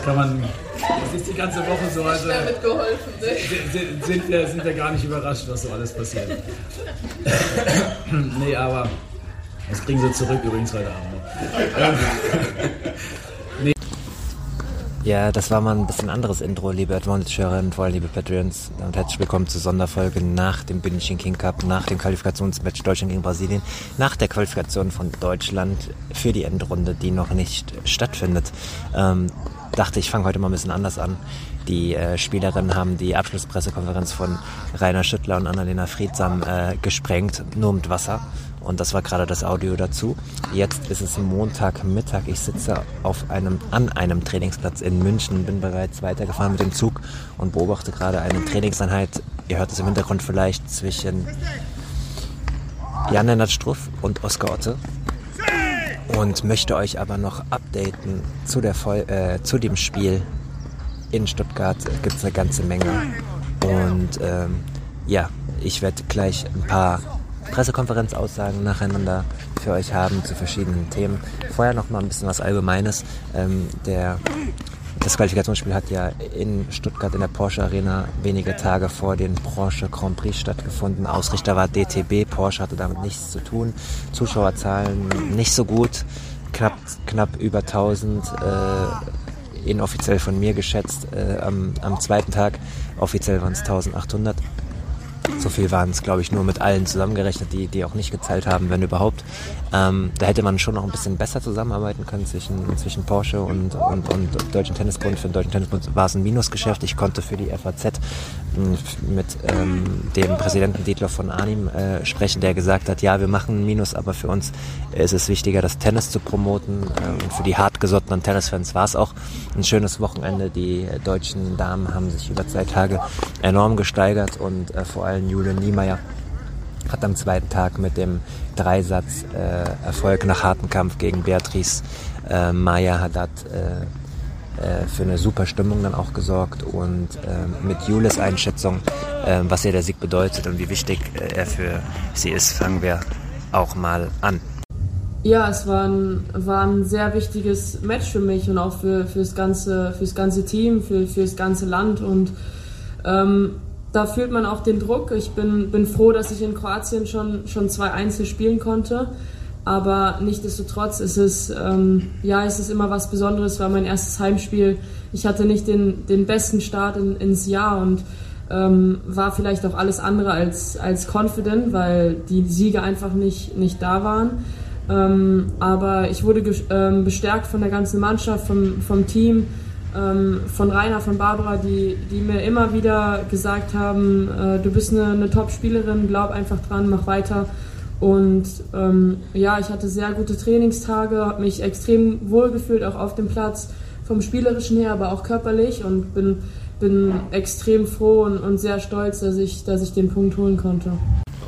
Das kann man, das ist die ganze Woche so, also mitgeholfen, ne? sind, sind, wir, sind wir gar nicht überrascht, was so alles passiert. nee, aber das kriegen sie zurück übrigens heute Abend noch. Ja, das war mal ein bisschen anderes Intro, liebe Advantage-Hörer und vor allem liebe Patreons. Und herzlich willkommen zur Sonderfolge nach dem Bündchen King Cup, nach dem Qualifikationsmatch Deutschland gegen Brasilien, nach der Qualifikation von Deutschland für die Endrunde, die noch nicht stattfindet. Ähm, dachte, ich fange heute mal ein bisschen anders an. Die äh, Spielerinnen haben die Abschlusspressekonferenz von Rainer Schüttler und Annalena Friedsam äh, gesprengt, nur mit Wasser. Und das war gerade das Audio dazu. Jetzt ist es Montagmittag. Ich sitze auf einem, an einem Trainingsplatz in München, bin bereits weitergefahren mit dem Zug und beobachte gerade eine Trainingseinheit. Ihr hört es im Hintergrund vielleicht zwischen Jan-Lennart Struff und Oskar Otte. Und möchte euch aber noch updaten zu, der Vol äh, zu dem Spiel in Stuttgart. Gibt es eine ganze Menge. Und ähm, ja, ich werde gleich ein paar Pressekonferenzaussagen nacheinander für euch haben zu verschiedenen Themen. Vorher noch mal ein bisschen was Allgemeines. Ähm, der, das Qualifikationsspiel hat ja in Stuttgart in der Porsche Arena wenige Tage vor den Porsche Grand Prix stattgefunden. Ausrichter war DTB. Porsche hatte damit nichts zu tun. Zuschauerzahlen nicht so gut. Knapp, knapp über 1000. Äh, inoffiziell von mir geschätzt. Äh, am, am zweiten Tag offiziell waren es 1800. So viel waren es, glaube ich, nur mit allen zusammengerechnet, die, die auch nicht gezahlt haben, wenn überhaupt. Ähm, da hätte man schon noch ein bisschen besser zusammenarbeiten können zwischen, zwischen Porsche und, und, und Deutschen Tennisbund. Für den Deutschen Tennisbund war es ein Minusgeschäft. Ich konnte für die FAZ mit ähm, dem Präsidenten Dietloff von Arnim äh, sprechen, der gesagt hat, ja, wir machen ein Minus, aber für uns ist es wichtiger, das Tennis zu promoten. Äh, und für die hartgesottenen Tennisfans war es auch ein schönes Wochenende. Die deutschen Damen haben sich über zwei Tage enorm gesteigert und äh, vor allem Julian Niemeyer hat am zweiten Tag mit dem Dreisatz äh, Erfolg nach harten Kampf gegen Beatrice äh, Maya Haddad äh, äh, für eine super Stimmung dann auch gesorgt und äh, mit Jules Einschätzung, äh, was ihr der Sieg bedeutet und wie wichtig äh, er für sie ist, fangen wir auch mal an. Ja, es war ein, war ein sehr wichtiges Match für mich und auch für, fürs, ganze, fürs ganze Team, für, fürs ganze Land und ähm, da fühlt man auch den Druck. Ich bin, bin froh, dass ich in Kroatien schon, schon zwei Einzel spielen konnte. Aber nichtsdestotrotz ist es, ähm, ja, ist es immer was Besonderes, war mein erstes Heimspiel. Ich hatte nicht den, den besten Start in, ins Jahr und ähm, war vielleicht auch alles andere als, als confident, weil die Siege einfach nicht, nicht da waren. Ähm, aber ich wurde ähm, bestärkt von der ganzen Mannschaft, vom, vom Team, ähm, von Rainer, von Barbara, die, die mir immer wieder gesagt haben, äh, du bist eine, eine Top-Spielerin, glaub einfach dran, mach weiter. Und ähm, ja, ich hatte sehr gute Trainingstage, habe mich extrem wohl gefühlt, auch auf dem Platz, vom Spielerischen her, aber auch körperlich und bin, bin extrem froh und, und sehr stolz, dass ich, dass ich den Punkt holen konnte.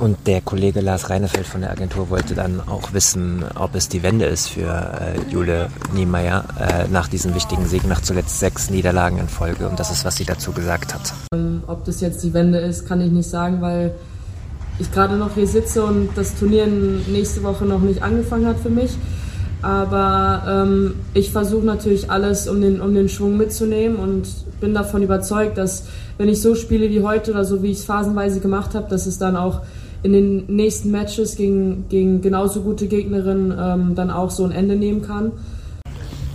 Und der Kollege Lars Reinefeld von der Agentur wollte dann auch wissen, ob es die Wende ist für äh, Jule Niemeyer äh, nach diesem wichtigen Sieg, nach zuletzt sechs Niederlagen in Folge. Und das ist, was sie dazu gesagt hat. Ähm, ob das jetzt die Wende ist, kann ich nicht sagen, weil ich gerade noch hier sitze und das Turnier nächste Woche noch nicht angefangen hat für mich. Aber ähm, ich versuche natürlich alles, um den, um den Schwung mitzunehmen und bin davon überzeugt, dass wenn ich so spiele wie heute oder so wie ich es phasenweise gemacht habe, dass es dann auch in den nächsten Matches gegen, gegen genauso gute Gegnerinnen ähm, dann auch so ein Ende nehmen kann.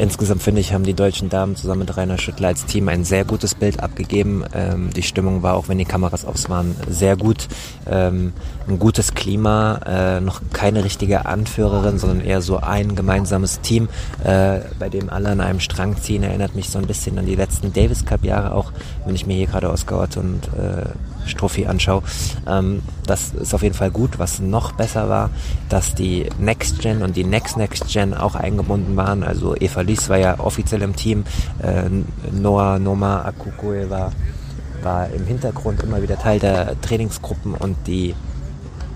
Insgesamt finde ich, haben die deutschen Damen zusammen mit Rainer Schüttler als Team ein sehr gutes Bild abgegeben. Ähm, die Stimmung war, auch wenn die Kameras aus waren, sehr gut. Ähm, ein gutes Klima, äh, noch keine richtige Anführerin, sondern eher so ein gemeinsames Team, äh, bei dem alle an einem Strang ziehen. Erinnert mich so ein bisschen an die letzten Davis Cup Jahre auch, wenn ich mir hier gerade Oscar Ott und äh, Strophi anschaue. Ähm, das ist auf jeden Fall gut. Was noch besser war, dass die Next Gen und die Next Next Gen auch eingebunden waren. Also Eva Lies war ja offiziell im Team. Äh, Noah Noma Akukue war, war im Hintergrund immer wieder Teil der Trainingsgruppen und die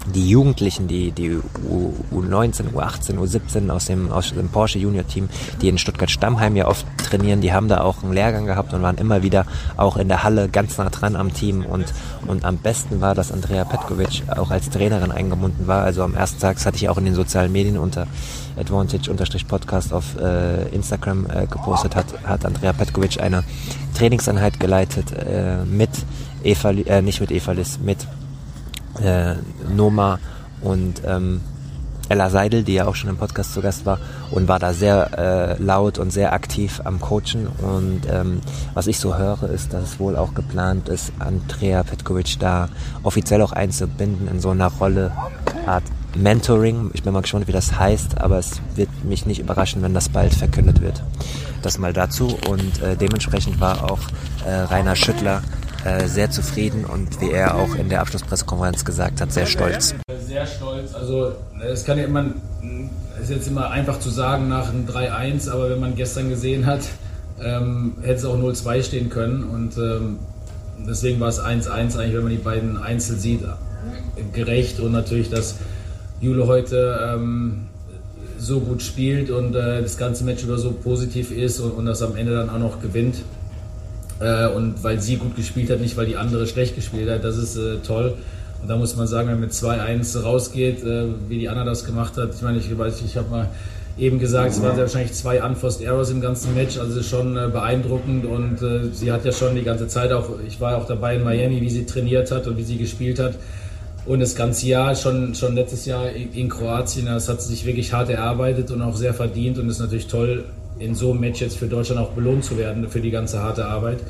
die Jugendlichen, die, die U, U19, U18, U17 aus dem, aus dem Porsche Junior Team, die in Stuttgart-Stammheim ja oft trainieren, die haben da auch einen Lehrgang gehabt und waren immer wieder auch in der Halle ganz nah dran am Team und, und am besten war, dass Andrea Petkovic auch als Trainerin eingebunden war. Also am ersten Tag, das hatte ich auch in den sozialen Medien unter Advantage-Podcast auf äh, Instagram äh, gepostet, hat, hat Andrea Petkovic eine Trainingseinheit geleitet äh, mit Eva, äh, nicht mit Eva Liss, mit äh, Noma und ähm, Ella Seidel, die ja auch schon im Podcast zu Gast war und war da sehr äh, laut und sehr aktiv am Coachen. Und ähm, was ich so höre, ist, dass es wohl auch geplant ist, Andrea Petkovic da offiziell auch einzubinden in so einer Rolle, Art Mentoring. Ich bin mal gespannt, wie das heißt, aber es wird mich nicht überraschen, wenn das bald verkündet wird. Das mal dazu. Und äh, dementsprechend war auch äh, Rainer Schüttler äh, sehr zufrieden und wie er auch in der Abschlusspressekonferenz gesagt hat, sehr stolz. Sehr stolz. Also es kann ja immer, ist jetzt immer einfach zu sagen nach einem 3-1, aber wenn man gestern gesehen hat, ähm, hätte es auch 0-2 stehen können und ähm, deswegen war es 1-1 eigentlich, wenn man die beiden Einzel sieht, gerecht und natürlich, dass Jule heute ähm, so gut spielt und äh, das ganze Match über so positiv ist und, und das am Ende dann auch noch gewinnt. Äh, und weil sie gut gespielt hat, nicht weil die andere schlecht gespielt hat. Das ist äh, toll. Und da muss man sagen, wenn man mit 2-1 rausgeht, äh, wie die Anna das gemacht hat. Ich meine, ich weiß, ich habe mal eben gesagt, es waren wahrscheinlich zwei Unforced Errors im ganzen Match, also schon äh, beeindruckend und äh, sie hat ja schon die ganze Zeit auch, ich war auch dabei in Miami, wie sie trainiert hat und wie sie gespielt hat und das ganze Jahr, schon, schon letztes Jahr in Kroatien, das hat sich wirklich hart erarbeitet und auch sehr verdient und ist natürlich toll, in so einem Match jetzt für Deutschland auch belohnt zu werden für die ganze harte Arbeit.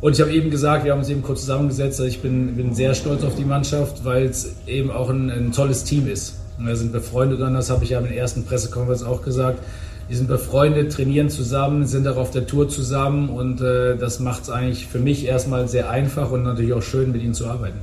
Und ich habe eben gesagt, wir haben uns eben kurz zusammengesetzt, also ich bin, bin sehr stolz auf die Mannschaft, weil es eben auch ein, ein tolles Team ist. Wir sind befreundet und das habe ich ja in der ersten Pressekonferenz auch gesagt. Die sind befreundet, trainieren zusammen, sind auch auf der Tour zusammen und äh, das macht es eigentlich für mich erstmal sehr einfach und natürlich auch schön, mit ihnen zu arbeiten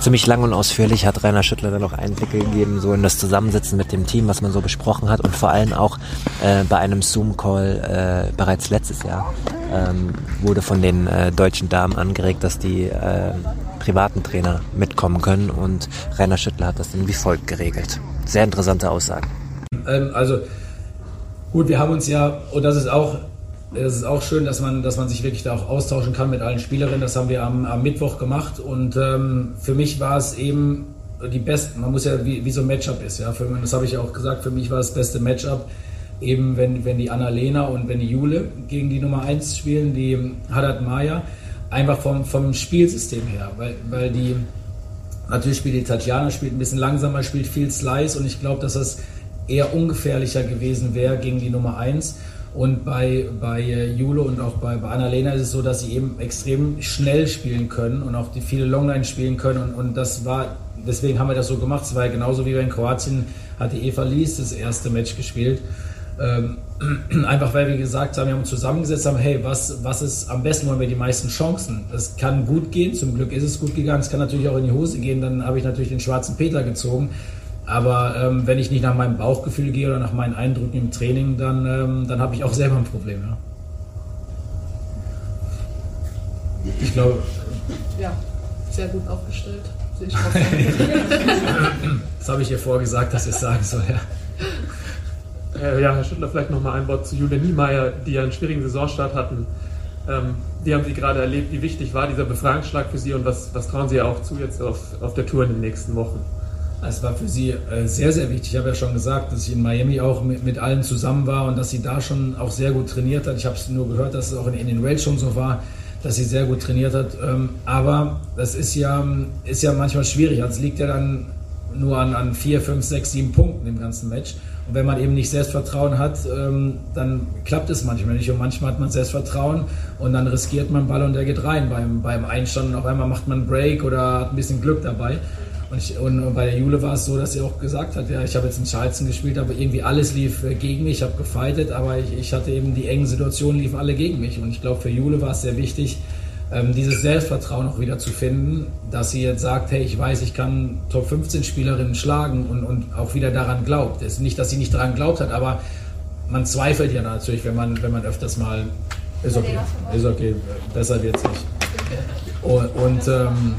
ziemlich lang und ausführlich hat Rainer Schüttler dann auch Einblicke gegeben, so in das Zusammensitzen mit dem Team, was man so besprochen hat und vor allem auch äh, bei einem Zoom-Call äh, bereits letztes Jahr ähm, wurde von den äh, deutschen Damen angeregt, dass die äh, privaten Trainer mitkommen können und Rainer Schüttler hat das dann wie folgt geregelt. Sehr interessante Aussagen. Ähm, also gut, wir haben uns ja, und das ist auch es ist auch schön, dass man, dass man sich wirklich da auch austauschen kann mit allen Spielerinnen. Das haben wir am, am Mittwoch gemacht. Und ähm, für mich war es eben die beste, man muss ja wie, wie so ein Matchup ist, ja. Für, das habe ich auch gesagt, für mich war das beste Matchup eben, wenn, wenn die Annalena und wenn die Jule gegen die Nummer 1 spielen, die Haddad Maya, einfach vom, vom Spielsystem her, weil, weil die, natürlich spielt die Tatjana, spielt ein bisschen langsamer, spielt viel Slice. Und ich glaube, dass das eher ungefährlicher gewesen wäre gegen die Nummer 1 und bei, bei äh, Jule und auch bei, bei Annalena ist es so, dass sie eben extrem schnell spielen können und auch die viele Longline spielen können. Und, und das war, deswegen haben wir das so gemacht. Es war ja genauso wie wir in Kroatien, hatte Eva Lies das erste Match gespielt. Ähm, einfach weil wir gesagt haben, wir haben uns zusammengesetzt, haben, hey, was, was ist am besten, wollen wir die meisten Chancen? Das kann gut gehen, zum Glück ist es gut gegangen, es kann natürlich auch in die Hose gehen, dann habe ich natürlich den schwarzen Peter gezogen. Aber ähm, wenn ich nicht nach meinem Bauchgefühl gehe oder nach meinen Eindrücken im Training, dann, ähm, dann habe ich auch selber ein Problem. Ja. Ich glaube. Ja, sehr gut aufgestellt. Sehe ich das habe ich ihr vorgesagt, dass ich es sagen soll. Ja. Äh, ja, Herr Schüttler, vielleicht noch mal ein Wort zu Julia Niemeyer, die ja einen schwierigen Saisonstart hatten. Ähm, die haben Sie gerade erlebt. Wie wichtig war dieser Befreiungsschlag für Sie und was, was trauen Sie auch zu jetzt auf, auf der Tour in den nächsten Wochen? Es war für sie äh, sehr, sehr wichtig. Ich habe ja schon gesagt, dass ich in Miami auch mit, mit allen zusammen war und dass sie da schon auch sehr gut trainiert hat. Ich habe es nur gehört, dass es auch in, in den Rails schon so war, dass sie sehr gut trainiert hat. Ähm, aber das ist ja, ist ja manchmal schwierig. Also es liegt ja dann nur an, an vier, fünf, sechs, sieben Punkten im ganzen Match. Und wenn man eben nicht Selbstvertrauen hat, ähm, dann klappt es manchmal nicht. Und manchmal hat man Selbstvertrauen und dann riskiert man Ball und der geht rein beim, beim Einstand und auf einmal macht man einen Break oder hat ein bisschen Glück dabei. Und, ich, und, bei der Jule war es so, dass sie auch gesagt hat, ja, ich habe jetzt in Charleston gespielt, aber irgendwie alles lief äh, gegen mich, ich habe gefightet, aber ich, ich, hatte eben die engen Situationen, liefen alle gegen mich. Und ich glaube, für Jule war es sehr wichtig, ähm, dieses Selbstvertrauen auch wieder zu finden, dass sie jetzt sagt, hey, ich weiß, ich kann Top 15 Spielerinnen schlagen und, und auch wieder daran glaubt. Es ist nicht, dass sie nicht daran glaubt hat, aber man zweifelt ja natürlich, wenn man, wenn man öfters mal, ist okay, ist okay, besser wird's nicht. Und, und ähm,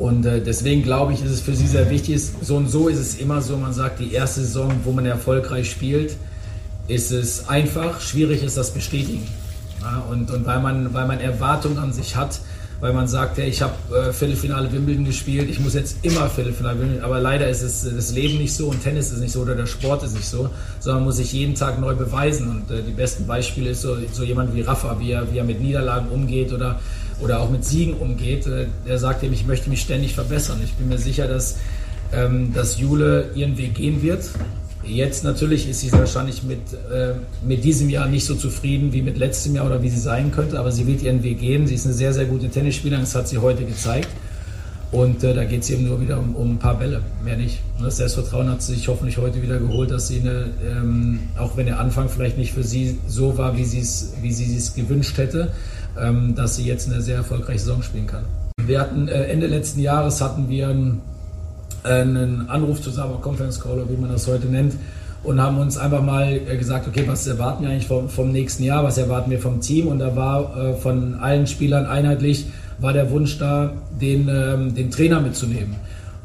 und äh, deswegen glaube ich, ist es für sie sehr wichtig. So und so ist es immer so, man sagt, die erste Saison, wo man erfolgreich spielt, ist es einfach. Schwierig ist das Bestätigen. Ja, und, und weil, man, weil man Erwartungen an sich hat, weil man sagt, ja, ich habe äh, Viertelfinale Wimbledon gespielt, ich muss jetzt immer Viertelfinale Wimbledon, aber leider ist es das Leben nicht so und Tennis ist nicht so oder der Sport ist nicht so, sondern muss sich jeden Tag neu beweisen und äh, die besten Beispiele ist so, so jemand wie Rafa, wie er, wie er mit Niederlagen umgeht oder oder auch mit Siegen umgeht, äh, der sagt eben, ich möchte mich ständig verbessern. Ich bin mir sicher, dass, ähm, dass Jule ihren Weg gehen wird. Jetzt natürlich ist sie wahrscheinlich mit, äh, mit diesem Jahr nicht so zufrieden wie mit letztem Jahr oder wie sie sein könnte, aber sie wird ihren Weg gehen. Sie ist eine sehr, sehr gute Tennisspielerin, das hat sie heute gezeigt. Und äh, da geht es eben nur wieder um, um, ein paar Bälle, mehr nicht. Und das Selbstvertrauen hat sich hoffentlich heute wieder geholt, dass sie, eine, ähm, auch wenn der Anfang vielleicht nicht für sie so war, wie, wie sie es gewünscht hätte, ähm, dass sie jetzt eine sehr erfolgreiche Saison spielen kann. Wir hatten äh, Ende letzten Jahres hatten wir einen, einen Anruf zusammen, Conference Call, wie man das heute nennt, und haben uns einfach mal äh, gesagt, okay, was erwarten wir eigentlich vom, vom nächsten Jahr, was erwarten wir vom Team? Und da war äh, von allen Spielern einheitlich, war der Wunsch da, den, ähm, den Trainer mitzunehmen.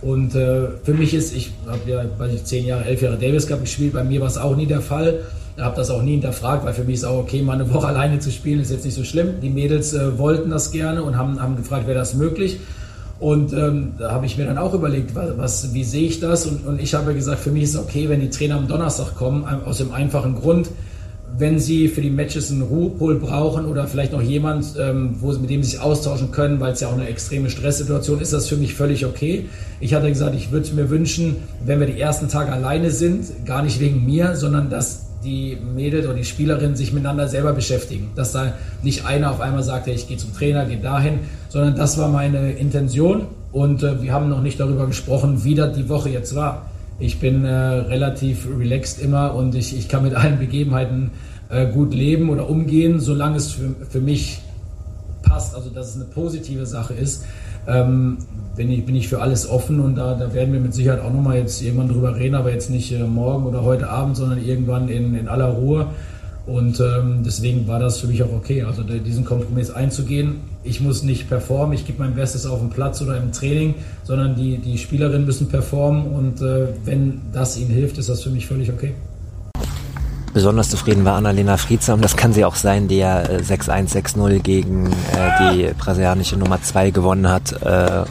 Und äh, für mich ist, ich habe ja, weiß ich, zehn Jahre, elf Jahre Davis Cup gespielt, bei mir war es auch nie der Fall habe das auch nie hinterfragt, weil für mich ist auch okay, mal eine Woche alleine zu spielen, ist jetzt nicht so schlimm. Die Mädels äh, wollten das gerne und haben, haben gefragt, wäre das möglich. Und ähm, da habe ich mir dann auch überlegt, was, was wie sehe ich das? Und, und ich habe gesagt, für mich ist es okay, wenn die Trainer am Donnerstag kommen, aus dem einfachen Grund, wenn sie für die Matches einen Ruhepol brauchen oder vielleicht noch jemand, ähm, wo, mit dem sie sich austauschen können, weil es ja auch eine extreme Stresssituation ist, das für mich völlig okay. Ich hatte gesagt, ich würde mir wünschen, wenn wir die ersten Tage alleine sind, gar nicht wegen mir, sondern dass die Mädels oder die Spielerinnen sich miteinander selber beschäftigen. Dass da nicht einer auf einmal sagt, hey, ich gehe zum Trainer, gehe dahin, sondern das war meine Intention und äh, wir haben noch nicht darüber gesprochen, wie das die Woche jetzt war. Ich bin äh, relativ relaxed immer und ich, ich kann mit allen Begebenheiten äh, gut leben oder umgehen, solange es für, für mich passt, also dass es eine positive Sache ist ähm, bin, ich, bin ich für alles offen und da, da werden wir mit Sicherheit auch nochmal jetzt irgendwann drüber reden, aber jetzt nicht äh, morgen oder heute Abend, sondern irgendwann in, in aller Ruhe. Und ähm, deswegen war das für mich auch okay, also diesen Kompromiss einzugehen. Ich muss nicht performen, ich gebe mein Bestes auf dem Platz oder im Training, sondern die, die Spielerinnen müssen performen und äh, wenn das ihnen hilft, ist das für mich völlig okay. Besonders zufrieden war Annalena Friedsam, das kann sie auch sein, die ja 6-1, äh, 6-0 gegen äh, die brasilianische Nummer 2 gewonnen hat. Äh,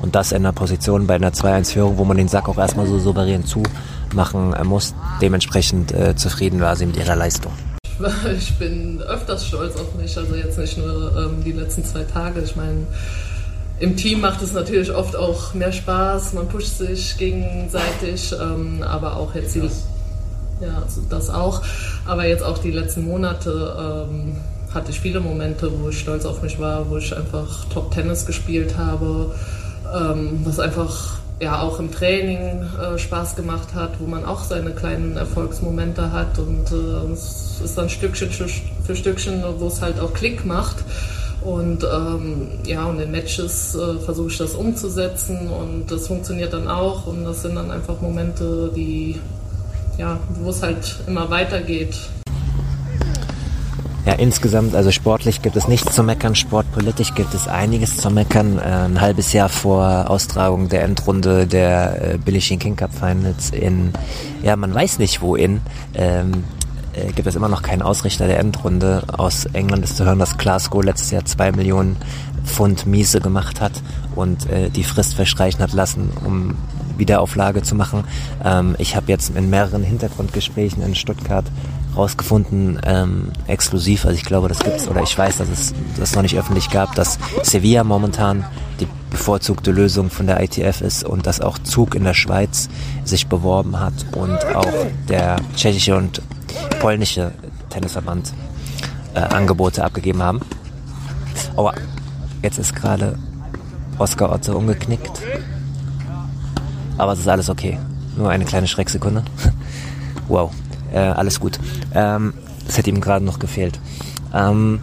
und das in einer Position bei einer 2-1-Führung, wo man den Sack auch erstmal so souverän zumachen äh, muss. Dementsprechend äh, zufrieden war sie mit ihrer Leistung. Ich bin öfters stolz auf mich, also jetzt nicht nur ähm, die letzten zwei Tage. Ich meine, im Team macht es natürlich oft auch mehr Spaß, man pusht sich gegenseitig, ähm, aber auch jetzt die ja, also das auch. Aber jetzt auch die letzten Monate ähm, hatte ich viele Momente, wo ich stolz auf mich war, wo ich einfach Top Tennis gespielt habe, ähm, was einfach ja auch im Training äh, Spaß gemacht hat, wo man auch seine kleinen Erfolgsmomente hat und äh, es ist dann Stückchen für, Stückchen, wo es halt auch Klick macht. Und ähm, ja, und in Matches äh, versuche ich das umzusetzen und das funktioniert dann auch. Und das sind dann einfach Momente, die ja, wo es halt immer weitergeht. Ja, insgesamt, also sportlich gibt es nichts zu meckern, sportpolitisch gibt es einiges zu meckern. Äh, ein halbes Jahr vor Austragung der Endrunde der äh, King Cup Finals in, ja, man weiß nicht wo in, ähm, äh, gibt es immer noch keinen Ausrichter der Endrunde. Aus England ist zu hören, dass Glasgow letztes Jahr zwei Millionen Pfund Miese gemacht hat und äh, die Frist verstreichen hat lassen, um Wiederauflage zu machen. Ähm, ich habe jetzt in mehreren Hintergrundgesprächen in Stuttgart rausgefunden, ähm, exklusiv, also ich glaube, das gibt's oder ich weiß, dass es das noch nicht öffentlich gab, dass Sevilla momentan die bevorzugte Lösung von der ITF ist und dass auch Zug in der Schweiz sich beworben hat und auch der tschechische und polnische Tennisverband äh, Angebote abgegeben haben. Aua, jetzt ist gerade Oskar Otto umgeknickt. Aber es ist alles okay. Nur eine kleine Schrecksekunde. wow, äh, alles gut. Ähm, das hätte ihm gerade noch gefehlt. Ähm,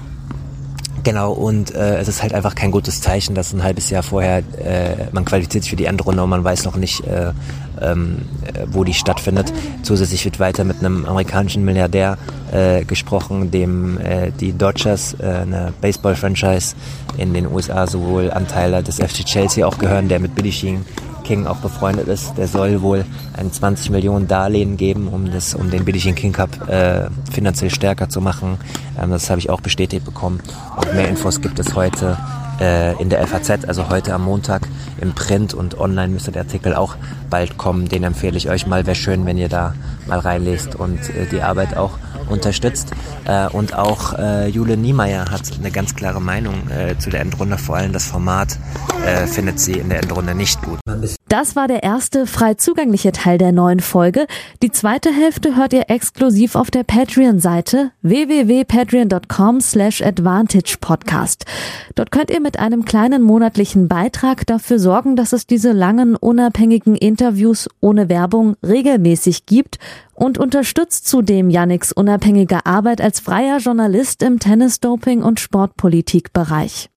Genau, und äh, es ist halt einfach kein gutes Zeichen, dass ein halbes Jahr vorher äh, man qualifiziert sich für die Endrunde und man weiß noch nicht, äh, ähm, wo die stattfindet. Zusätzlich wird weiter mit einem amerikanischen Milliardär äh, gesprochen, dem äh, die Dodgers, äh, eine Baseball-Franchise in den USA, sowohl Anteile des FC Chelsea auch gehören, der mit Billie Jean King auch befreundet ist, der soll wohl ein 20 Millionen Darlehen geben, um das, um den Billie Jean King Cup äh, finanziell stärker zu machen. Ähm, das habe ich auch bestätigt bekommen. Und mehr Infos gibt es heute äh, in der FAZ, also heute am Montag im Print und online müsste der Artikel auch bald kommen. Den empfehle ich euch mal. Wäre schön, wenn ihr da mal reinlest und äh, die Arbeit auch unterstützt. Äh, und auch äh, Jule Niemeyer hat eine ganz klare Meinung äh, zu der Endrunde. Vor allem das Format äh, findet sie in der Endrunde nicht gut. Das war der erste frei zugängliche Teil der neuen Folge. Die zweite Hälfte hört ihr exklusiv auf der Patreon-Seite www.patreon.com slash advantagepodcast. Dort könnt ihr mit einem kleinen monatlichen Beitrag dafür sorgen, dass es diese langen, unabhängigen Interviews ohne Werbung regelmäßig gibt und unterstützt zudem Yannicks unabhängige Arbeit als freier Journalist im Tennis-Doping- und Sportpolitikbereich.